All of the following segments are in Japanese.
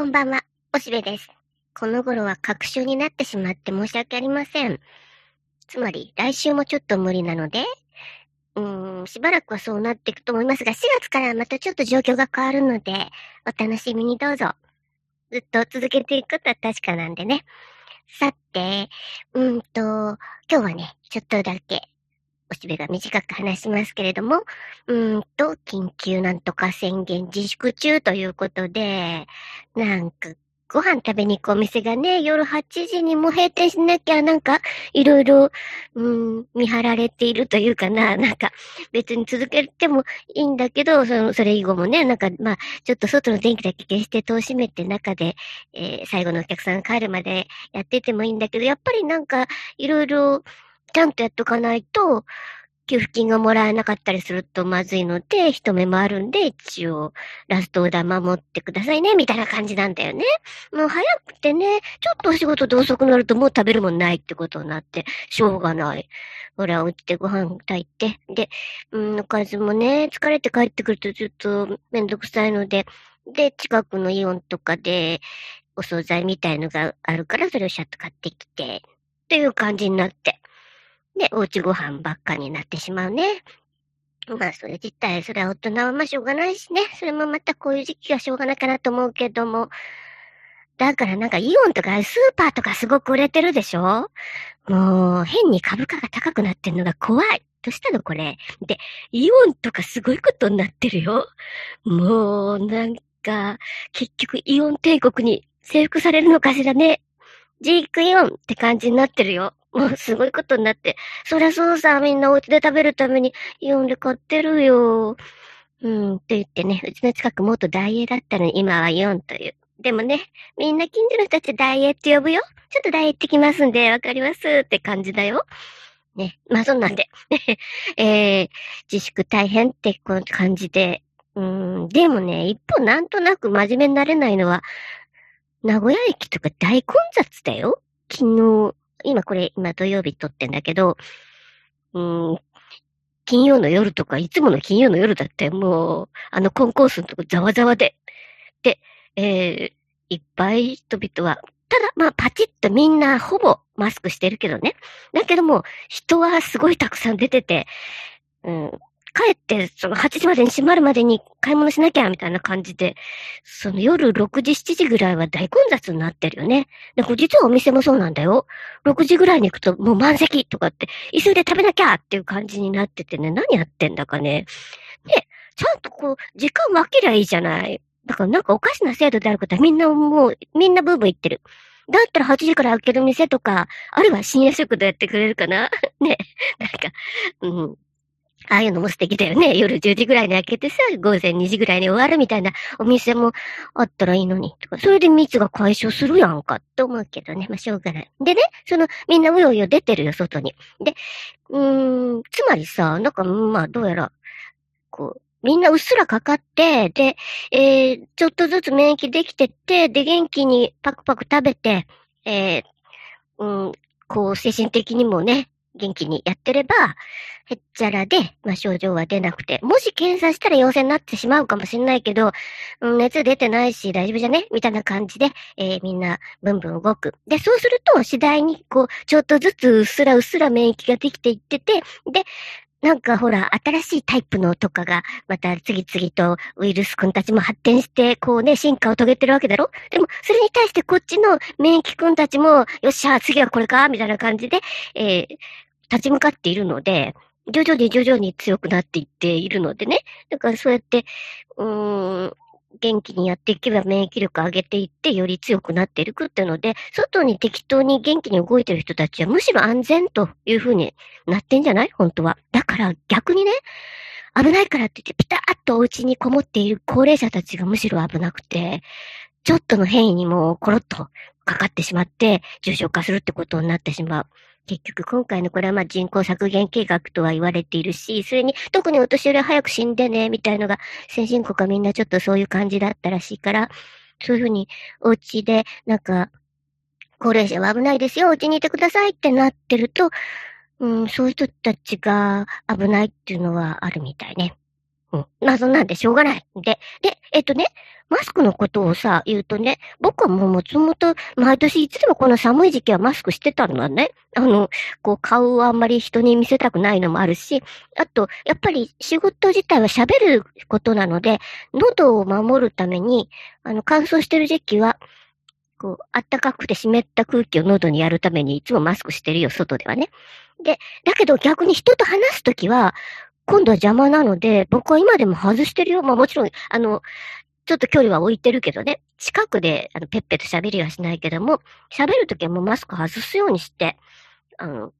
こんばんは、おしべです。この頃は確証になってしまって申し訳ありません。つまり、来週もちょっと無理なので、うーん、しばらくはそうなっていくと思いますが、4月からまたちょっと状況が変わるので、お楽しみにどうぞ。ずっと続けていくことは確かなんでね。さて、うんと、今日はね、ちょっとだけおしべが短く話しますけれども、うんと、緊急なんとか宣言自粛中ということで、なんか、ご飯食べに行くお店がね、夜8時にも閉店しなきゃ、なんか、いろいろ、うん、見張られているというかな、なんか、別に続けてもいいんだけど、その、それ以後もね、なんか、まあ、ちょっと外の電気だけ消して戸を閉めて中で、えー、最後のお客さんが帰るまでやっててもいいんだけど、やっぱりなんか、いろいろ、ちゃんとやっとかないと、給付金がもらえなかったりするとまずいので、一目もあるんで、一応、ラストオーダー守ってくださいね、みたいな感じなんだよね。もう早くてね、ちょっとお仕事で遅くなるともう食べるもんないってことになって、しょうがない。ほら、お家でご飯炊いて。で、うん、おかずもね、疲れて帰ってくるとちょっとめんどくさいので、で、近くのイオンとかで、お惣菜みたいのがあるから、それをシャッと買ってきて、っていう感じになって。で、おうちご飯ばっかになってしまうね。まあ、それ自体、それは大人はまあしょうがないしね。それもまたこういう時期はしょうがないかなと思うけども。だからなんかイオンとかスーパーとかすごく売れてるでしょ？もう、変に株価が高くなってんのが怖い。どうしたのこれ？で、イオンとかすごいことになってるよ。もう、なんか、結局イオン帝国に征服されるのかしらね。ジークイオンって感じになってるよ。もうすごいことになって。そりゃそうさ、みんなお家で食べるためにイオンで買ってるよ。うん、と言ってね、うちの近くもっとダイエーだったのに今はイオンという。でもね、みんな近所の人たちダイエーって呼ぶよ。ちょっとダイエーってきますんで、わかりますって感じだよ。ね。まあそんなんで。えー、自粛大変ってこの感じで。うん、でもね、一方なんとなく真面目になれないのは、名古屋駅とか大混雑だよ。昨日、今これ、今土曜日撮ってんだけど、うん、金曜の夜とか、いつもの金曜の夜だって、もう、あのコンコースのとこざわざわで。で、えー、いっぱい人々は、ただ、まあ、パチッとみんなほぼマスクしてるけどね。だけども、人はすごいたくさん出てて、うん、帰って、その8時までに閉まるまでに買い物しなきゃ、みたいな感じで、その夜6時、7時ぐらいは大混雑になってるよね。で、これ実はお店もそうなんだよ。6時ぐらいに行くともう満席とかって、急いで食べなきゃっていう感じになっててね、何やってんだかね。で、ちゃんとこう、時間分けりゃいいじゃない。だからなんかおかしな制度であることはみんなもう、みんなブーブー言ってる。だったら8時から開ける店とか、あるいは深夜食堂やってくれるかな ね。なんか、うん。ああいうのも素敵だよね。夜10時ぐらいに開けてさ、午前2時ぐらいに終わるみたいなお店もあったらいいのに。とか、それで密が解消するやんかって思うけどね。まあ、しょうがない。でね、その、みんなうようよ出てるよ、外に。で、うーん、つまりさ、なんか、まあ、どうやら、こう、みんなうっすらかかって、で、えー、ちょっとずつ免疫できてって、で、元気にパクパク食べて、えー、うん、こう、精神的にもね、元気にやってれば、へっちゃらで、まあ、症状は出なくて、もし検査したら陽性になってしまうかもしれないけど、熱出てないし大丈夫じゃね？みたいな感じで、えー、みんな、ブンブン動く。で、そうすると、次第に、こう、ちょっとずつうっすらうっすら免疫ができていってて、で、なんかほら、新しいタイプのとかが、また次々とウイルス君たちも発展して、こうね、進化を遂げてるわけだろ？でも、それに対してこっちの免疫君たちも、よっしゃ、次はこれかみたいな感じで、えー、立ち向かっているので、徐々に徐々に強くなっていっているのでね。だからそうやって、うーん、元気にやっていけば免疫力上げていって、より強くなっていくっていうので、外に適当に元気に動いてる人たちはむしろ安全という風になってんじゃない？本当は。だから逆にね、危ないからって言ってピタッとお家にこもっている高齢者たちがむしろ危なくて、ちょっとの変異にもコロッとかかってしまって、重症化するってことになってしまう。結局今回のこれはまあ人口削減計画とは言われているし、それに特にお年寄りは早く死んでね、みたいのが先進国はみんなちょっとそういう感じだったらしいから、そういうふうにお家でなんか、高齢者は危ないですよ、お家にいてくださいってなってると、うん、そういう人たちが危ないっていうのはあるみたいね。うん。まあそんなんでしょうがない。で、で、えっとね、マスクのことをさ、言うとね、僕はもうもともと毎年いつでもこの寒い時期はマスクしてたのはね、あの、こう顔をあんまり人に見せたくないのもあるし、あと、やっぱり仕事自体は喋ることなので、喉を守るために、あの、乾燥してる時期は、こう、暖かくて湿った空気を喉にやるためにいつもマスクしてるよ、外ではね。で、だけど逆に人と話すときは、今度は邪魔なので、僕は今でも外してるよ。まあもちろん、あの、ちょっと距離は置いてるけどね、近くで、あの、ペッペと喋りはしないけども、喋るときはもうマスク外すようにして、あの、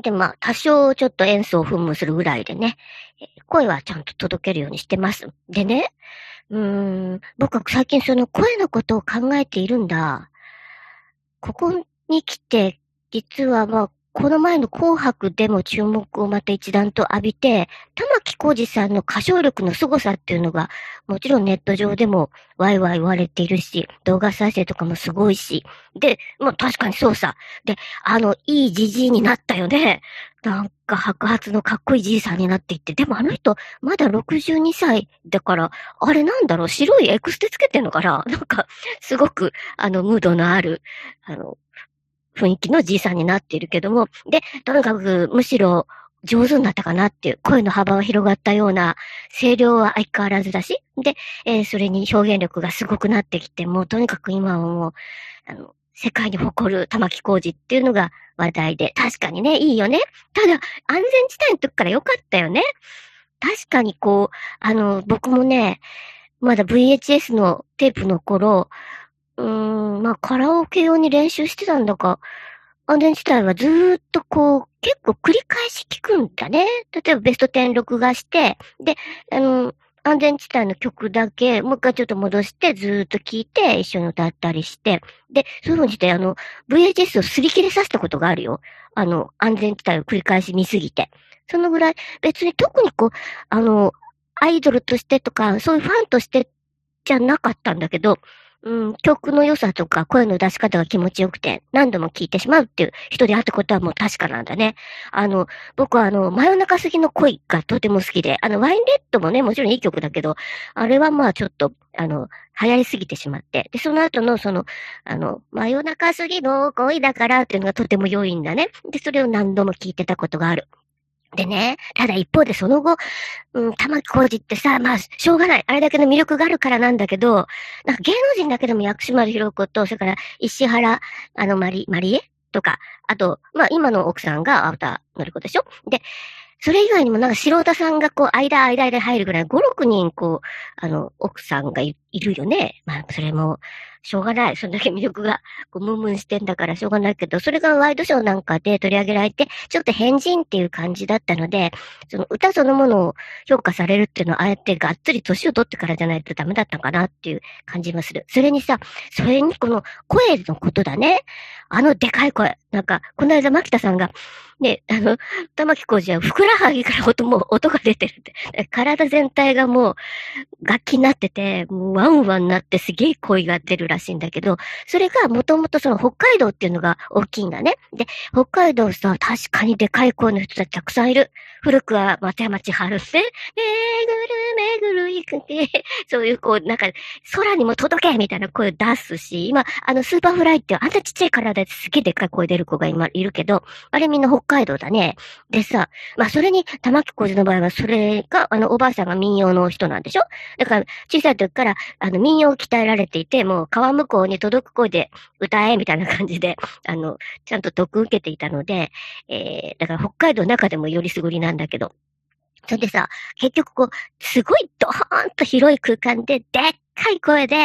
で、まあ、多少ちょっと演奏を噴霧するぐらいでね、声はちゃんと届けるようにしてます。でね、うーん、僕は最近その声のことを考えているんだ。ここに来て、実はまあ、この前の紅白でも注目をまた一段と浴びて、玉木浩二さんの歌唱力の凄さっていうのが、もちろんネット上でもワイワイ言われているし、動画再生とかもすごいし、で、まあ確かにそうさ。で、あの、いいじじいになったよね。なんか白髪のかっこいいじいさんになっていって、でもあの人、まだ62歳だから、あれなんだろう、白いエクステつけてんのかななんか、すごく、あの、ムードのある、あの、雰囲気のじいさんになっているけども、で、とにかくむしろ上手になったかなっていう、声の幅が広がったような、声量は相変わらずだし、で、えー、それに表現力がすごくなってきて、もうとにかく今はもう、あの、世界に誇る玉木浩二っていうのが話題で、確かにね、いいよね。ただ、安全地帯の時から良かったよね。確かにこう、あの、僕もね、まだ VHS のテープの頃、うん、まあ、カラオケ用に練習してたんだか、安全地帯はずーっとこう、結構繰り返し聞くんだね。例えばベスト10録画して、で、あの、安全地帯の曲だけ、もう一回ちょっと戻して、ずーっと聴いて、一緒に歌ったりして、で、そういうふうにして、あの、VHS を擦り切れさせたことがあるよ。あの、安全地帯を繰り返し見すぎて。そのぐらい、別に特にこう、あの、アイドルとしてとか、そういうファンとしてじゃなかったんだけど、うん、曲の良さとか声の出し方が気持ちよくて何度も聴いてしまうっていう人であったことはもう確かなんだね。あの、僕はあの、真夜中過ぎの恋がとても好きで、あの、ワインレッドもね、もちろんいい曲だけど、あれはまあちょっと、あの、流行りすぎてしまって。で、その後のその、あの、真夜中過ぎの恋だからっていうのがとても良いんだね。で、それを何度も聴いてたことがある。でね、ただ一方でその後、うん、玉木浩二ってさ、まあ、しょうがない。あれだけの魅力があるからなんだけど、なんか芸能人だけでも薬師丸ひろ子と、それから石原、あの、マリ、マリエとか、あと、まあ、今の奥さんが青田のり子でしょ？で、それ以外にもなんか素人さんがこう、間、間で入るぐらい、5、6人こう、あの、奥さんがいるよね。まあ、それも、しょうがない。そんだけ魅力が、こう、ムンムンしてんだからしょうがないけど、それがワイドショーなんかで取り上げられて、ちょっと変人っていう感じだったので、その歌そのものを評価されるっていうのは、あえてがっつり年を取ってからじゃないとダメだったかなっていう感じもする。それにさ、それにこの声のことだね。あのでかい声。なんか、この間、牧田さんが、ね、あの、玉木浩二はふくらはぎから音も、音が出てるって。体全体がもう楽器になってて、もうワンワンになってすげえ声が出るらしいんだけど、それがもともとその北海道っていうのが大きいんだね。で、北海道さ、確かにでかい声の人たちたくさんいる。古くは松山千春っ、めぐるめぐる行くて、そういうこう、なんか、空にも届けみたいな声を出すし、今、あの、 Superfly ってあんなちっちゃい体ですげえでっかい声出る子が今いるけど、あれみんな北海道だね。でさ、まあそれに、玉置浩二の場合はそれが、あの、おばあさんが民謡の人なんでしょ？だから、小さい時から、あの、民謡を鍛えられていて、もう川向こうに届く声で歌え、みたいな感じで、あの、ちゃんと得受けていたので、えー、だから北海道の中でもよりすぐりなんだけど、それでさ、結局こう、すごいドーンと広い空間で、でっかい声で、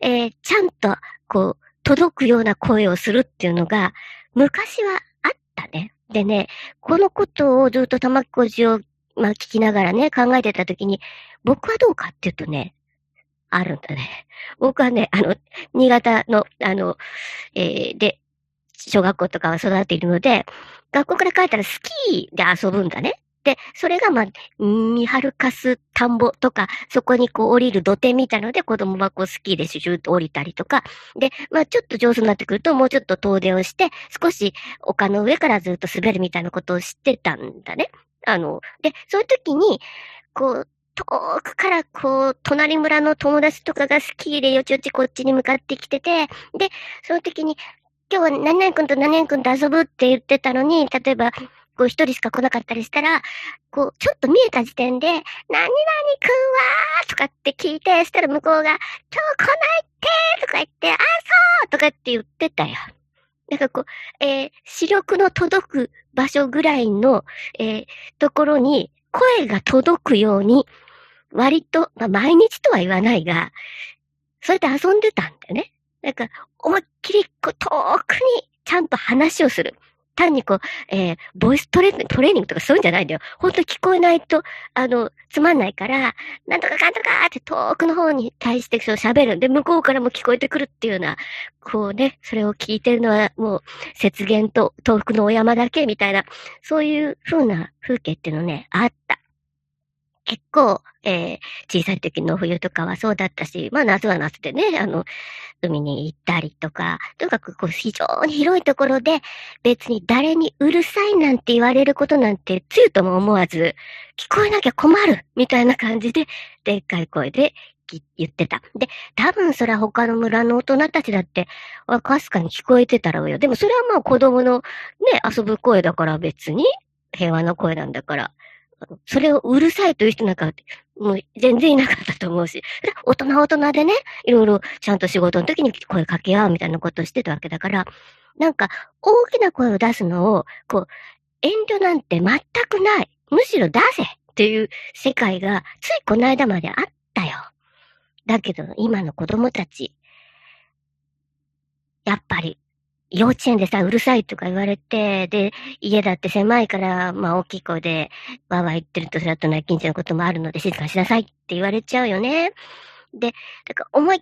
えー、ちゃんと、こう、届くような声をするっていうのが、昔はあったね。でね、このことをずっと玉木小路を、まあ、聞きながらね、考えてたときに、僕はどうかっていうとね、あるんだね。僕はね、あの、新潟の、あの、えー、で、小学校とかは育っているので、学校から帰ったらスキーで遊ぶんだね。で、それがまあ、見張るかす田んぼとか、そこにこう降りる土手みたいので子供はこうスキーでシュシューと降りたりとか、で、まあちょっと上手になってくるともうちょっと遠出をして、少し丘の上からずっと滑るみたいなことを知ってたんだね。あの、で、そういう時に、こう、遠くからこう、隣村の友達とかがスキーでよちよちこっちに向かってきてて、で、その時に、今日は何々君と何々君と遊ぶって言ってたのに、例えば、こう一人しか来なかったりしたら、こう、ちょっと見えた時点で、何々くんはーとかって聞いて、そしたら向こうが、今日来ないってとか言って、あ、そうとかって言ってたよ。なんかこう、えー、視力の届く場所ぐらいの、えー、ところに声が届くように、割と、まあ、毎日とは言わないが、それで遊んでたんだよね。なんか、思いっきり、こう、遠くにちゃんと話をする。単にこう、えー、ボイストレトレーニングとかそういうんじゃないんだよ。ほんと聞こえないと、あの、つまんないから、なんとかかんとかって遠くの方に対してそう喋るんで、向こうからも聞こえてくるっていうような、こうね、それを聞いてるのはもう、雪原と東北のお山だけみたいな、そういう風な風景っていうのね、あった。結構、えー、小さい時の冬とかはそうだったし、まあ夏は夏でね、あの、海に行ったりとか、とにかくこう非常に広いところで別に誰にうるさいなんて言われることなんてつゆとも思わず、聞こえなきゃ困るみたいな感じで、でっかい声で言ってた。で、多分それは他の村の大人たちだって、かすかに聞こえてたらうよ。でもそれはまあ子供のね、遊ぶ声だから別に平和な声なんだから。それをうるさいという人なんか、もう全然いなかったと思うし、大人大人でね、いろいろちゃんと仕事の時に声かけ合うみたいなことをしてたわけだから、なんか大きな声を出すのを、こう、遠慮なんて全くない。むしろ出せっていう世界がついこの間まであったよ。だけど今の子供たち、やっぱり幼稚園でさ、うるさいとか言われて、で、家だって狭いから、まあ大きい声で、わーわー言ってると、それだと内勤者のこともあるので、静かにしなさいって言われちゃうよね。で、だから思いっ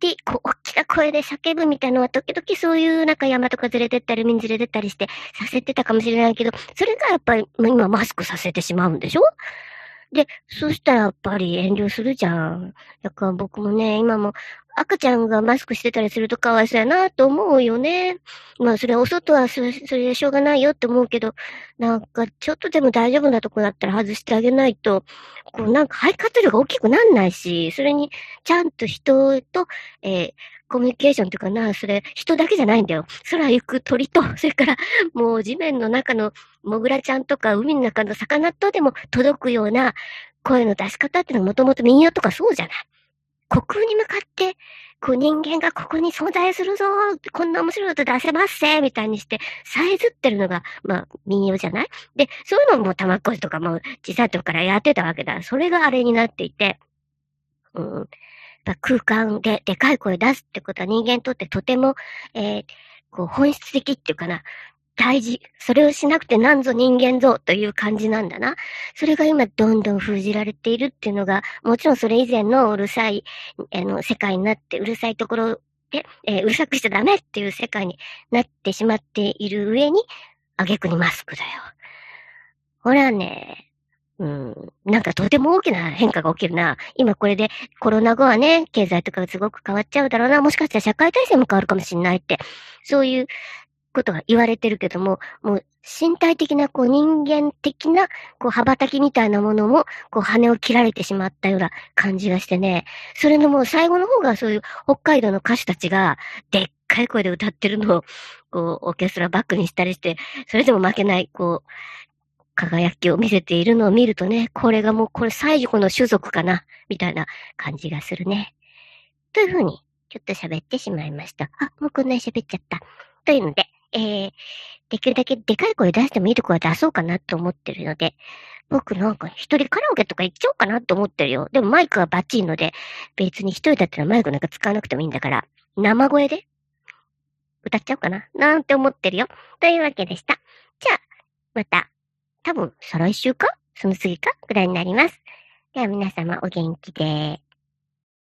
きり、こう、大きな声で叫ぶみたいなのは、時々そういうなんか山とかずれてったり、海にずれてったりして、させてたかもしれないけど、それがやっぱり、今マスクさせてしまうんでしょ？で、そしたらやっぱり遠慮するじゃん。だから僕もね、今も赤ちゃんがマスクしてたりするとかわいそうやなと思うよね。まあそれお外はそれそれでしょうがないよって思うけど、なんかちょっとでも大丈夫なとこだったら外してあげないと、こうなんか肺活量が大きくなんないし、それにちゃんと人と、えー、コミュニケーションっていうかな、それ、人だけじゃないんだよ。空行く鳥と、それから、もう地面の中のモグラちゃんとか、海の中の魚とでも届くような声の出し方っていうのはもともと民謡とかそうじゃない。虚空に向かって、こう人間がここに存在するぞこんな面白いこと出せますせみたいにして、さえずってるのが、まあ、民謡じゃない？で、そういうのも玉っこしとかも小さい時からやってたわけだ。それがあれになっていて、うん。空間ででかい声出すってことは人間にとってとても、えー、こう本質的っていうかな、大事。それをしなくてなんぞ人間ぞという感じなんだな。それが今どんどん封じられているっていうのが、もちろんそれ以前のうるさい、あの、世界になって、うるさいところで、えー、うるさくしちゃダメっていう世界になってしまっている上に、あげくにマスクだよ。ほらね、うん、なんかとても大きな変化が起きるな。今これでコロナ後はね、経済とかがすごく変わっちゃうだろうな。もしかしたら社会体制も変わるかもしれないって。そういうことが言われてるけども、もう身体的な、こう人間的な、こう羽ばたきみたいなものも、こう羽を切られてしまったような感じがしてね、それのもう最後の方がそういう北海道の歌手たちが、でっかい声で歌ってるのを、こう、オーケストラバックにしたりして、それでも負けない、こう、輝きを見せているのを見るとね、これがもうこれ最後の種族かな、みたいな感じがするね。というふうに、ちょっと喋ってしまいました。あ、もうこんなに喋っちゃった。というので、えー、できるだけでかい声出してもいいとこは出そうかなと思ってるので、僕なんか一人カラオケとか行っちゃおうかなと思ってるよ。でもマイクはバッチリので、別に一人だったらマイクなんか使わなくてもいいんだから、生声で歌っちゃおうかななんて思ってるよ。というわけでした。じゃあ、また多分、再来週か？その次か？ぐらいになります。では皆様お元気で。